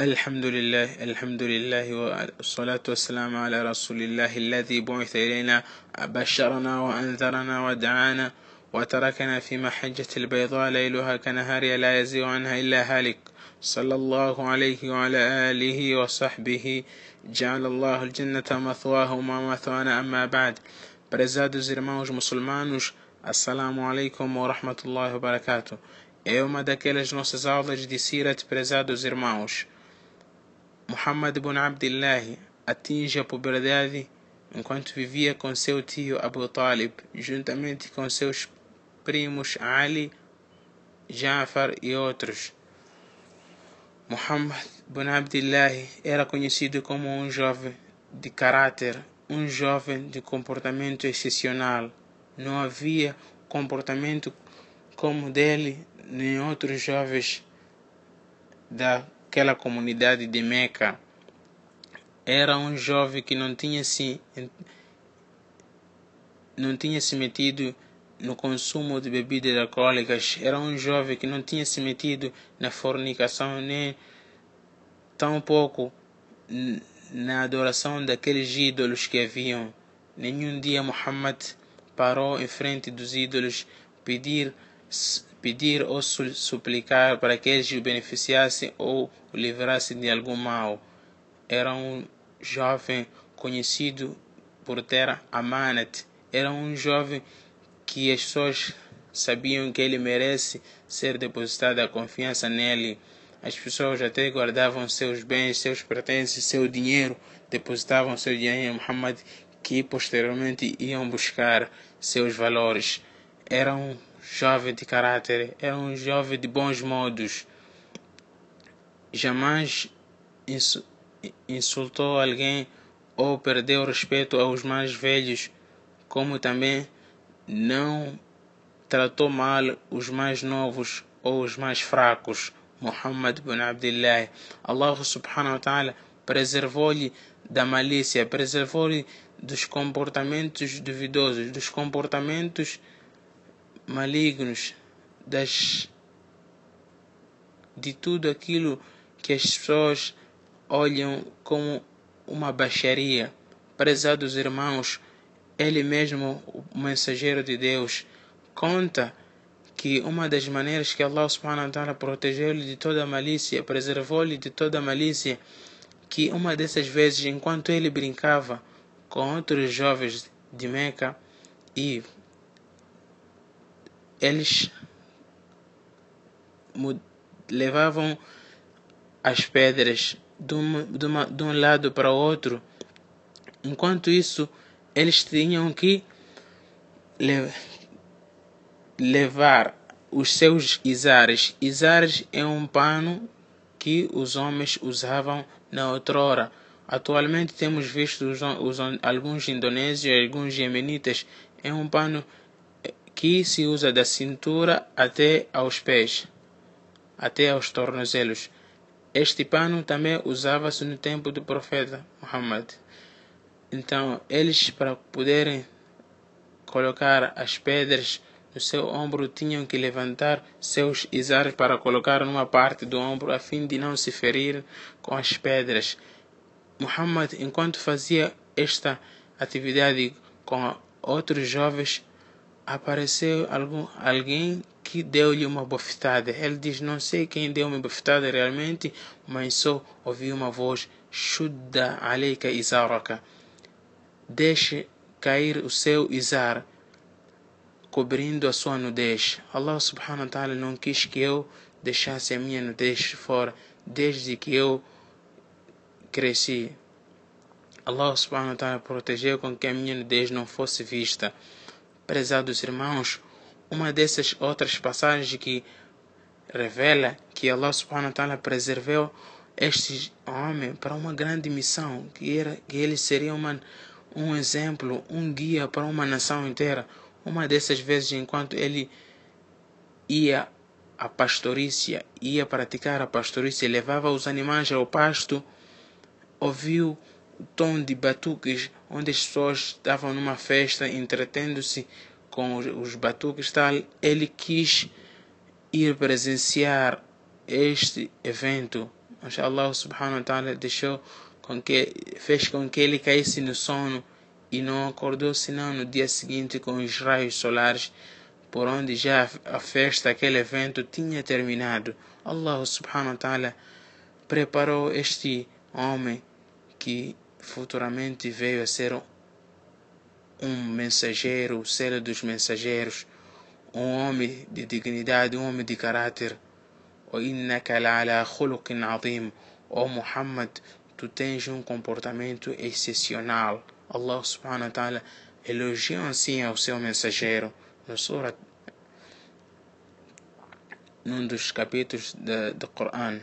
الحمد لله الحمد لله والصلاة والسلام على رسول الله الذي بعث إلينا بشرنا وأنذرنا ودعانا وتركنا في محجة البيضاء ليلها كنهارها لا يزيغ عنها إلا هالك صلى الله عليه وعلى آله وصحبه جعل الله الجنة مثواه وما مثوانا أما بعد Prezados irmãos muçulmanos, Assalamu alaikum wa rahmatullahi wa barakatuh. É uma daquelas nossas aulas de. Muhammad ibn Abdullah atinge a puberdade enquanto vivia com seu tio Abu Talib, juntamente com seus primos Ali, Jafar e outros. Muhammad ibn Abdullah era conhecido como um jovem de caráter um jovem de comportamento excepcional. Não havia comportamento como dele nem outros jovens daquela comunidade de Meca. Era um jovem que não tinha se não tinha se metido no consumo de bebidas alcoólicas. Era um jovem que não tinha se metido na fornicação nem tão pouco na adoração daqueles ídolos que haviam. Nenhum dia Muhammad parou em frente dos ídolos pedir, pedir ou suplicar para que eles o beneficiassem ou o livrassem de algum mal. Era um jovem conhecido por ter amanat. Era um jovem que as pessoas sabiam que ele merece ser depositada a confiança nele. As pessoas até guardavam seus bens, seus pertences, seu dinheiro, depositavam seu dinheiro em Muhammad, que posteriormente iam buscar seus valores. Era um jovem de caráter, era um jovem de bons modos. Jamais insultou alguém ou perdeu respeito aos mais velhos, como também não tratou mal os mais novos ou os mais fracos. Muhammad bin Abdullah. Allah subhanahu wa ta'ala preservou-lhe da malícia, preservou-lhe dos comportamentos duvidosos, dos comportamentos malignos, das de tudo aquilo que as pessoas olham como uma baixaria. Prezados irmãos, ele mesmo, o mensageiro de Deus, conta que uma das maneiras que Allah subhanahu wa protegeu-lhe de toda malícia, preservou-lhe de toda malícia, que uma dessas vezes, enquanto ele brincava com outros jovens de Meca, e eles levavam as pedras de, uma, de, uma, de um lado para o outro, enquanto isso, eles tinham que levar os seus izares. Izares é um pano que os homens usavam na outrora. Atualmente temos visto os, os, alguns indonésios alguns yemenitas. É um pano que se usa da cintura até aos pés, até aos tornozelos. Este pano também usava-se no tempo do profeta Muhammad. Então, eles, para poderem colocar as pedras no seu ombro tinham que levantar seus izares para colocar numa parte do ombro a fim de não se ferir com as pedras. Muhammad, enquanto fazia esta atividade com outros jovens, apareceu algum, alguém que deu-lhe uma bofetada. Ele diz: Não sei quem deu uma bofetada realmente, mas só ouvi uma voz: Shudda aleika izaraka. Deixe cair o seu izar cobrindo a sua nudez. Allah subhanahu wa ta'ala não quis que eu deixasse a minha nudez fora desde que eu cresci. Allah subhanahu wa ta'ala protegeu com que a minha nudez não fosse vista. Prezados irmãos, uma dessas outras passagens que revela que Allah subhanahu wa ta'ala preservou este homem para uma grande missão, que era que ele seria uma, um exemplo, um guia para uma nação inteira. Uma dessas vezes, enquanto ele ia à pastorícia, ia praticar a pastorícia, levava os animais ao pasto, ouviu tom de batuques, onde as pessoas estavam numa festa entretendo-se com os batuques tal. Ele quis ir presenciar este evento, Mas Allah subhanahu wa ta'ala deixou com que, fez com que ele caísse no sono e não acordou senão no dia seguinte com os raios solares, por onde já a festa, aquele evento tinha terminado. Allah subhanahu wa ta'ala preparou este homem que futuramente veio a ser um mensageiro, o selo dos mensageiros, um homem de dignidade, um homem de caráter. وإنك لعلى خلق عظيم ó Muhammad tu tens um comportamento excepcional Allah subhanahu wa ta'ala elogiou assim ao seu mensageiro no surat num dos capítulos do Coran